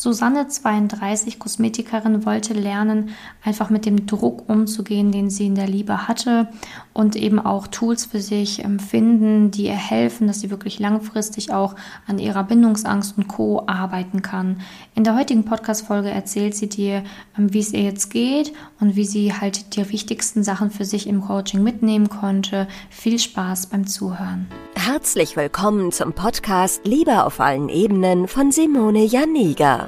Susanne 32 Kosmetikerin wollte lernen, einfach mit dem Druck umzugehen, den sie in der Liebe hatte und eben auch Tools für sich finden, die ihr helfen, dass sie wirklich langfristig auch an ihrer Bindungsangst und Co. arbeiten kann. In der heutigen Podcast-Folge erzählt sie dir, ähm, wie es ihr jetzt geht und wie sie halt die wichtigsten Sachen für sich im Coaching mitnehmen konnte. Viel Spaß beim Zuhören. Herzlich willkommen zum Podcast Liebe auf allen Ebenen von Simone Janiga.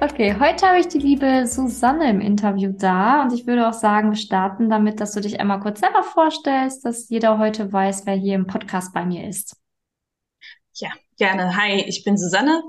Okay, heute habe ich die liebe Susanne im Interview da und ich würde auch sagen, wir starten damit, dass du dich einmal kurz selber vorstellst, dass jeder heute weiß, wer hier im Podcast bei mir ist. Ja, gerne. Hi, ich bin Susanne.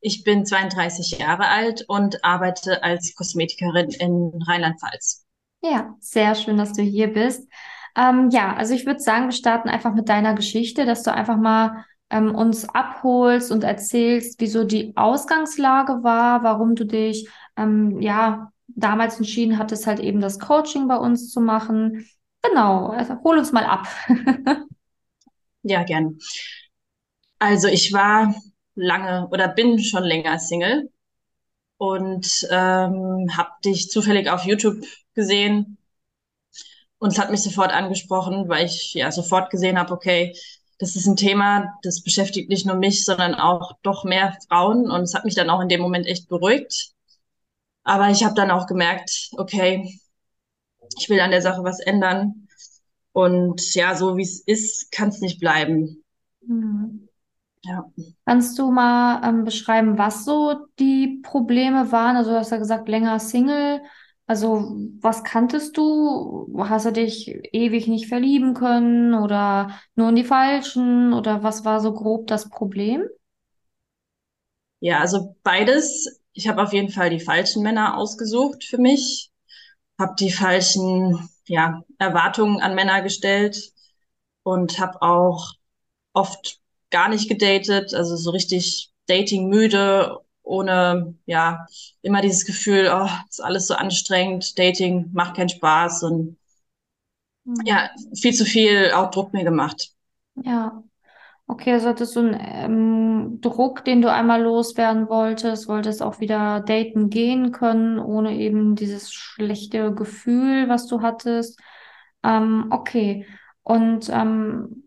Ich bin 32 Jahre alt und arbeite als Kosmetikerin in Rheinland-Pfalz. Ja, sehr schön, dass du hier bist. Ähm, ja, also ich würde sagen, wir starten einfach mit deiner Geschichte, dass du einfach mal ähm, uns abholst und erzählst, wieso die Ausgangslage war, warum du dich ähm, ja damals entschieden hattest, halt eben das Coaching bei uns zu machen. Genau, also hol uns mal ab. ja, gern. Also ich war lange oder bin schon länger Single und ähm, habe dich zufällig auf YouTube gesehen und es hat mich sofort angesprochen, weil ich ja sofort gesehen habe, okay, das ist ein Thema, das beschäftigt nicht nur mich, sondern auch doch mehr Frauen. Und es hat mich dann auch in dem Moment echt beruhigt. Aber ich habe dann auch gemerkt, okay, ich will an der Sache was ändern. Und ja, so wie es ist, kann es nicht bleiben. Mhm. Ja. Kannst du mal ähm, beschreiben, was so die Probleme waren? Also du hast ja gesagt, länger Single. Also, was kanntest du? Hast du dich ewig nicht verlieben können oder nur in die falschen? Oder was war so grob das Problem? Ja, also beides. Ich habe auf jeden Fall die falschen Männer ausgesucht für mich, habe die falschen ja, Erwartungen an Männer gestellt und habe auch oft gar nicht gedatet, also so richtig dating müde ohne, ja, immer dieses Gefühl, oh, ist alles so anstrengend, Dating macht keinen Spaß und mhm. ja, viel zu viel auch Druck mir gemacht. Ja. Okay, also hattest du einen ähm, Druck, den du einmal loswerden wolltest, wolltest auch wieder daten gehen können, ohne eben dieses schlechte Gefühl, was du hattest. Ähm, okay. Und ähm,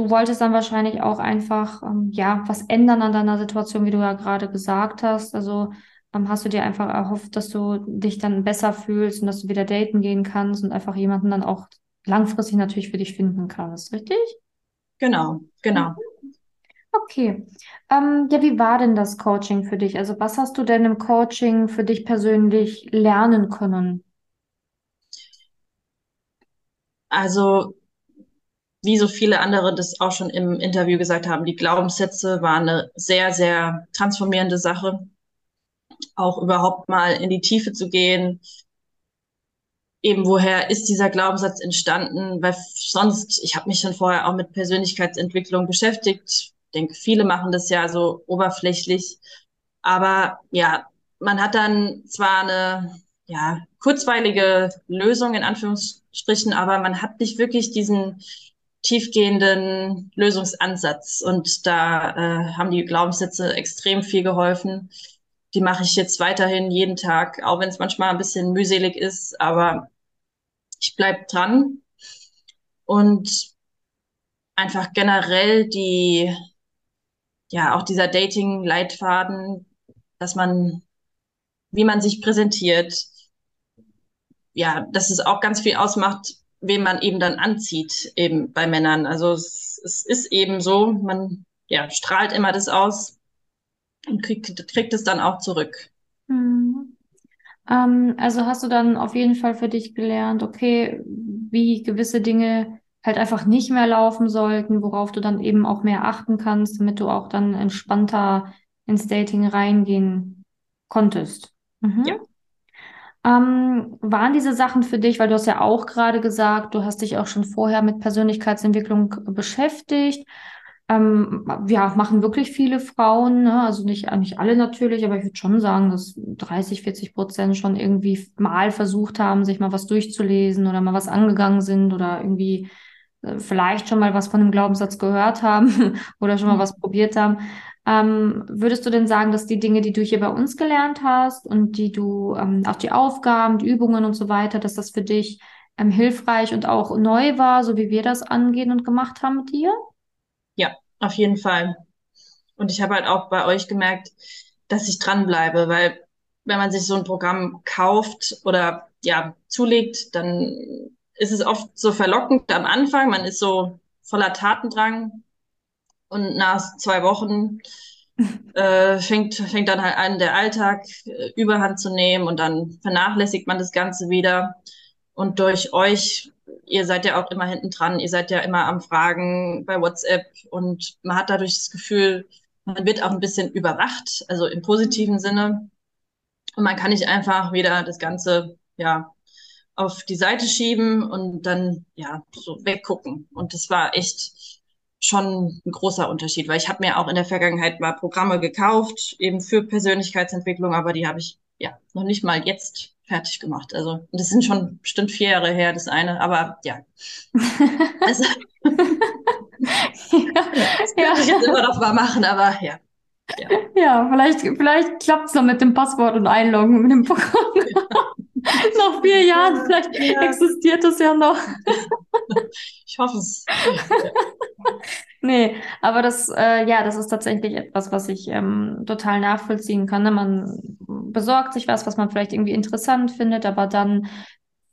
Du wolltest dann wahrscheinlich auch einfach, ähm, ja, was ändern an deiner Situation, wie du ja gerade gesagt hast. Also ähm, hast du dir einfach erhofft, dass du dich dann besser fühlst und dass du wieder daten gehen kannst und einfach jemanden dann auch langfristig natürlich für dich finden kannst, richtig? Genau, genau. Okay. Ähm, ja, wie war denn das Coaching für dich? Also was hast du denn im Coaching für dich persönlich lernen können? Also wie so viele andere das auch schon im Interview gesagt haben, die Glaubenssätze waren eine sehr, sehr transformierende Sache. Auch überhaupt mal in die Tiefe zu gehen. Eben woher ist dieser Glaubenssatz entstanden? Weil sonst, ich habe mich schon vorher auch mit Persönlichkeitsentwicklung beschäftigt. Ich denke, viele machen das ja so oberflächlich. Aber ja, man hat dann zwar eine ja, kurzweilige Lösung in Anführungsstrichen, aber man hat nicht wirklich diesen tiefgehenden Lösungsansatz. Und da äh, haben die Glaubenssätze extrem viel geholfen. Die mache ich jetzt weiterhin jeden Tag, auch wenn es manchmal ein bisschen mühselig ist, aber ich bleib dran. Und einfach generell die, ja, auch dieser Dating-Leitfaden, dass man, wie man sich präsentiert, ja, dass es auch ganz viel ausmacht, wen man eben dann anzieht, eben bei Männern. Also es, es ist eben so, man ja, strahlt immer das aus und kriegt, kriegt es dann auch zurück. Mhm. Ähm, also hast du dann auf jeden Fall für dich gelernt, okay, wie gewisse Dinge halt einfach nicht mehr laufen sollten, worauf du dann eben auch mehr achten kannst, damit du auch dann entspannter ins Dating reingehen konntest. Mhm. Ja. Ähm, waren diese Sachen für dich, weil du hast ja auch gerade gesagt, du hast dich auch schon vorher mit Persönlichkeitsentwicklung beschäftigt. Ähm, ja, machen wirklich viele Frauen, ne? also nicht, nicht alle natürlich, aber ich würde schon sagen, dass 30, 40 Prozent schon irgendwie mal versucht haben, sich mal was durchzulesen oder mal was angegangen sind oder irgendwie äh, vielleicht schon mal was von dem Glaubenssatz gehört haben oder schon mal was probiert haben. Ähm, würdest du denn sagen, dass die Dinge, die du hier bei uns gelernt hast und die du, ähm, auch die Aufgaben, die Übungen und so weiter, dass das für dich ähm, hilfreich und auch neu war, so wie wir das angehen und gemacht haben mit dir? Ja, auf jeden Fall. Und ich habe halt auch bei euch gemerkt, dass ich dranbleibe, weil wenn man sich so ein Programm kauft oder ja, zulegt, dann ist es oft so verlockend am Anfang. Man ist so voller Tatendrang und nach zwei Wochen äh, fängt, fängt dann halt an, der Alltag äh, überhand zu nehmen und dann vernachlässigt man das Ganze wieder. Und durch euch, ihr seid ja auch immer hinten dran, ihr seid ja immer am Fragen bei WhatsApp und man hat dadurch das Gefühl, man wird auch ein bisschen überwacht, also im positiven Sinne. Und man kann nicht einfach wieder das Ganze, ja, auf die Seite schieben und dann, ja, so weggucken. Und das war echt, schon ein großer Unterschied, weil ich habe mir auch in der Vergangenheit mal Programme gekauft, eben für Persönlichkeitsentwicklung, aber die habe ich ja noch nicht mal jetzt fertig gemacht. Also das sind schon bestimmt vier Jahre her, das eine, aber ja. Also, ja, das ja. ich jetzt immer noch mal machen, aber ja. Ja, ja vielleicht, vielleicht klappt es noch mit dem Passwort und Einloggen mit dem Programm. Ja. Nach vier Jahren, vielleicht ja. existiert es ja noch. ich hoffe es. nee, aber das, äh, ja, das ist tatsächlich etwas, was ich ähm, total nachvollziehen kann. Ne? Man besorgt sich was, was man vielleicht irgendwie interessant findet, aber dann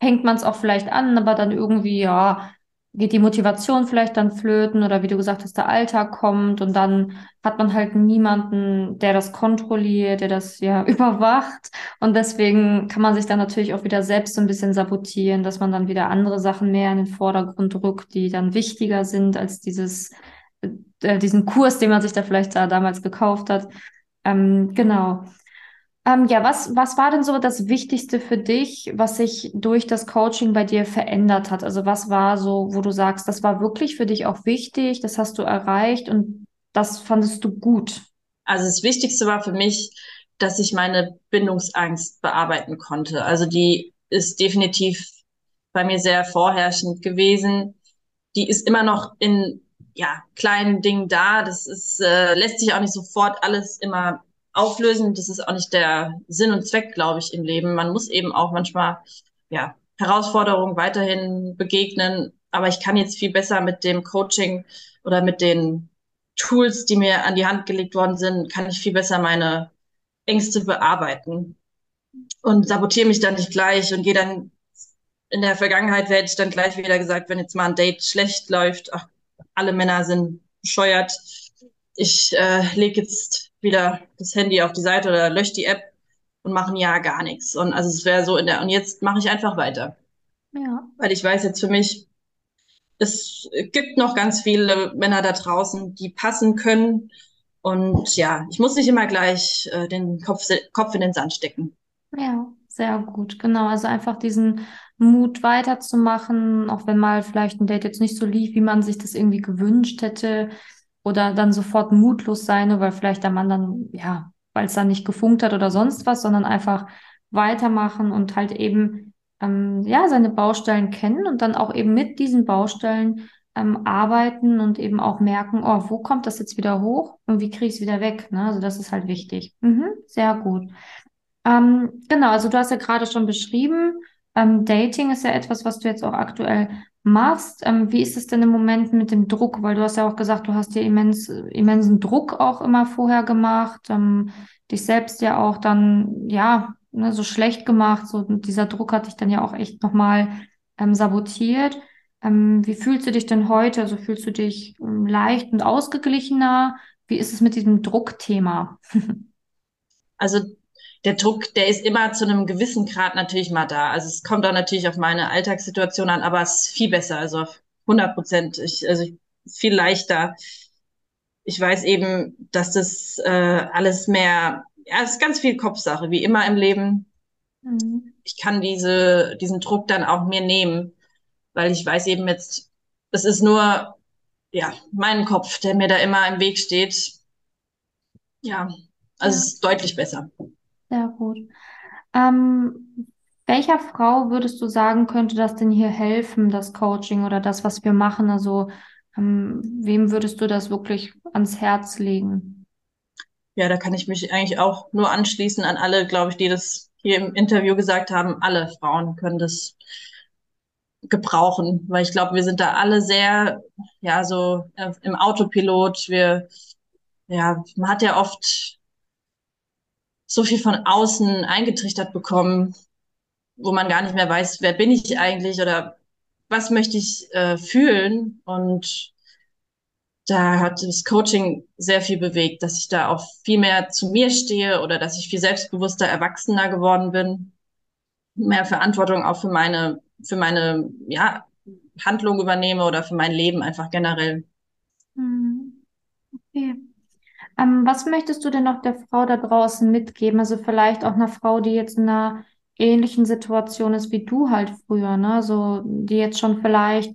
hängt man es auch vielleicht an, aber dann irgendwie, ja, geht die Motivation vielleicht dann flöten oder wie du gesagt hast, der Alltag kommt und dann hat man halt niemanden, der das kontrolliert, der das ja überwacht und deswegen kann man sich dann natürlich auch wieder selbst so ein bisschen sabotieren, dass man dann wieder andere Sachen mehr in den Vordergrund rückt, die dann wichtiger sind als dieses äh, diesen Kurs, den man sich da vielleicht da damals gekauft hat. Ähm, genau. Ähm, ja, was, was war denn so das Wichtigste für dich, was sich durch das Coaching bei dir verändert hat? Also was war so, wo du sagst, das war wirklich für dich auch wichtig, das hast du erreicht und das fandest du gut? Also das Wichtigste war für mich, dass ich meine Bindungsangst bearbeiten konnte. Also die ist definitiv bei mir sehr vorherrschend gewesen. Die ist immer noch in ja, kleinen Dingen da. Das ist, äh, lässt sich auch nicht sofort alles immer auflösen. Das ist auch nicht der Sinn und Zweck, glaube ich, im Leben. Man muss eben auch manchmal, ja, Herausforderungen weiterhin begegnen. Aber ich kann jetzt viel besser mit dem Coaching oder mit den Tools, die mir an die Hand gelegt worden sind, kann ich viel besser meine Ängste bearbeiten und sabotiere mich dann nicht gleich und gehe dann in der Vergangenheit werde ich dann gleich wieder gesagt, wenn jetzt mal ein Date schlecht läuft, ach, alle Männer sind bescheuert. Ich äh, lege jetzt wieder das Handy auf die Seite oder lösche die App und machen ja gar nichts. Und also es wäre so in der, und jetzt mache ich einfach weiter. Ja. Weil ich weiß jetzt für mich, es gibt noch ganz viele Männer da draußen, die passen können. Und ja, ich muss nicht immer gleich äh, den Kopf, Kopf in den Sand stecken. Ja, sehr gut. Genau. Also einfach diesen Mut weiterzumachen, auch wenn mal vielleicht ein Date jetzt nicht so lief, wie man sich das irgendwie gewünscht hätte oder dann sofort mutlos sein, weil vielleicht der Mann dann, ja, weil es dann nicht gefunkt hat oder sonst was, sondern einfach weitermachen und halt eben, ähm, ja, seine Baustellen kennen und dann auch eben mit diesen Baustellen ähm, arbeiten und eben auch merken, oh, wo kommt das jetzt wieder hoch und wie kriege ich es wieder weg? Ne? Also das ist halt wichtig. Mhm, sehr gut. Ähm, genau, also du hast ja gerade schon beschrieben, ähm, Dating ist ja etwas, was du jetzt auch aktuell machst. Ähm, wie ist es denn im Moment mit dem Druck? Weil du hast ja auch gesagt, du hast dir immens, immensen Druck auch immer vorher gemacht, ähm, dich selbst ja auch dann, ja, ne, so schlecht gemacht. So, dieser Druck hat dich dann ja auch echt nochmal ähm, sabotiert. Ähm, wie fühlst du dich denn heute? Also fühlst du dich ähm, leicht und ausgeglichener? Wie ist es mit diesem Druckthema? also der Druck, der ist immer zu einem gewissen Grad natürlich mal da. Also es kommt auch natürlich auf meine Alltagssituation an, aber es ist viel besser, also auf 100 Prozent. Ich, also viel leichter. Ich weiß eben, dass das äh, alles mehr, ja, es ist ganz viel Kopfsache, wie immer im Leben. mhm. ich kann diese, diesen Druck dann auch mir nehmen, weil ich weiß eben jetzt, es ist nur, ja, mein Kopf, der mir da immer im Weg steht. Ja, also ja. es ist deutlich besser. Sehr gut. Ähm, welcher Frau würdest du sagen, könnte das denn hier helfen, das Coaching oder das, was wir machen? Also, ähm, wem würdest du das wirklich ans Herz legen? Ja, da kann ich mich eigentlich auch nur anschließen an alle, glaube ich, die das hier im Interview gesagt haben. Alle Frauen können das gebrauchen, weil ich glaube, wir sind da alle sehr, ja, so äh, im Autopilot. Wir, ja, man hat ja oft so viel von außen eingetrichtert bekommen, wo man gar nicht mehr weiß, wer bin ich eigentlich oder was möchte ich äh, fühlen. Und da hat das Coaching sehr viel bewegt, dass ich da auch viel mehr zu mir stehe oder dass ich viel selbstbewusster, erwachsener geworden bin, mehr Verantwortung auch für meine, für meine, ja, Handlung übernehme oder für mein Leben einfach generell. Hm. Okay. Ähm, was möchtest du denn noch der Frau da draußen mitgeben? Also vielleicht auch einer Frau, die jetzt in einer ähnlichen Situation ist wie du halt früher, ne? So, die jetzt schon vielleicht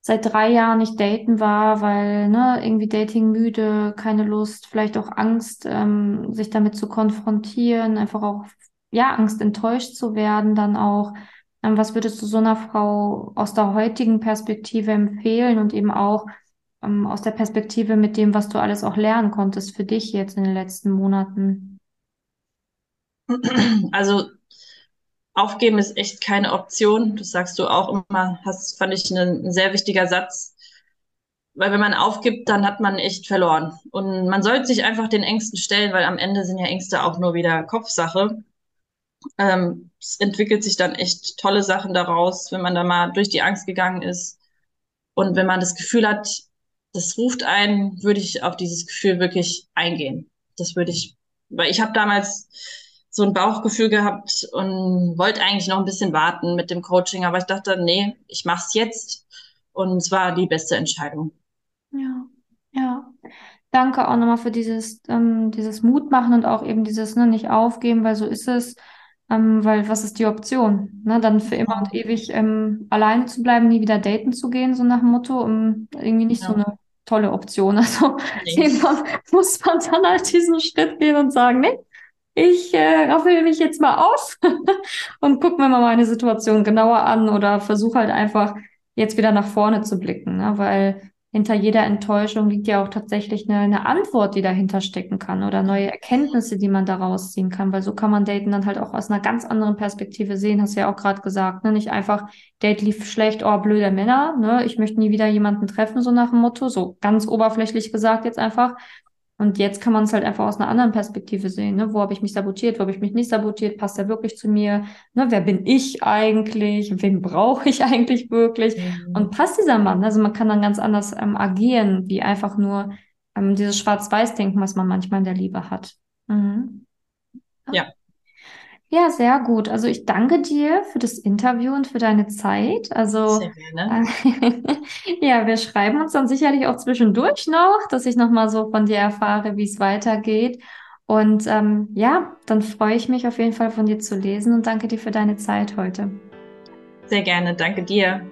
seit drei Jahren nicht daten war, weil, ne, irgendwie Dating müde, keine Lust, vielleicht auch Angst, ähm, sich damit zu konfrontieren, einfach auch, ja, Angst, enttäuscht zu werden, dann auch. Ähm, was würdest du so einer Frau aus der heutigen Perspektive empfehlen und eben auch ähm, aus der Perspektive mit dem, was du alles auch lernen konntest für dich jetzt in den letzten Monaten? Also aufgeben ist echt keine Option. Das sagst du auch immer, das fand ich ein, ein sehr wichtiger Satz. Weil wenn man aufgibt, dann hat man echt verloren. Und man sollte sich einfach den Ängsten stellen, weil am Ende sind ja Ängste auch nur wieder Kopfsache. Ähm, es entwickelt sich dann echt tolle Sachen daraus, wenn man da mal durch die Angst gegangen ist. Und wenn man das Gefühl hat, das ruft einen, würde ich auf dieses Gefühl wirklich eingehen. Das würde ich, weil ich habe damals so ein Bauchgefühl gehabt und wollte eigentlich noch ein bisschen warten mit dem Coaching, aber ich dachte, nee, ich mach's jetzt und es war die beste Entscheidung. Ja, ja. Danke auch nochmal für dieses, ähm, dieses Mut machen und auch eben dieses ne, nicht aufgeben, weil so ist es. Ähm, weil was ist die Option? Ne? Dann für immer und ewig ähm, alleine zu bleiben, nie wieder daten zu gehen, so nach dem Motto, um irgendwie nicht ja. so eine tolle Option. Also irgendwann muss man dann halt diesen Schritt gehen und sagen, nee, ich äh, raffel mich jetzt mal auf und gucke mir mal meine Situation genauer an oder versuche halt einfach jetzt wieder nach vorne zu blicken, ne? weil hinter jeder Enttäuschung liegt ja auch tatsächlich eine, eine Antwort, die dahinter stecken kann oder neue Erkenntnisse, die man daraus ziehen kann, weil so kann man Daten dann halt auch aus einer ganz anderen Perspektive sehen, hast du ja auch gerade gesagt, ne? nicht einfach, Date lief schlecht, oh, blöde Männer, ne? ich möchte nie wieder jemanden treffen, so nach dem Motto, so ganz oberflächlich gesagt jetzt einfach, und jetzt kann man es halt einfach aus einer anderen Perspektive sehen. Ne? Wo habe ich mich sabotiert, wo habe ich mich nicht sabotiert, passt er wirklich zu mir? Ne? Wer bin ich eigentlich? Wen brauche ich eigentlich wirklich? Mhm. Und passt dieser Mann? Also man kann dann ganz anders ähm, agieren, wie einfach nur ähm, dieses Schwarz-Weiß-Denken, was man manchmal in der Liebe hat. Mhm. Ja. Ja, sehr gut. Also ich danke dir für das Interview und für deine Zeit. Also sehr gerne. Äh, ja, wir schreiben uns dann sicherlich auch zwischendurch noch, dass ich nochmal so von dir erfahre, wie es weitergeht. Und ähm, ja, dann freue ich mich auf jeden Fall von dir zu lesen und danke dir für deine Zeit heute. Sehr gerne, danke dir.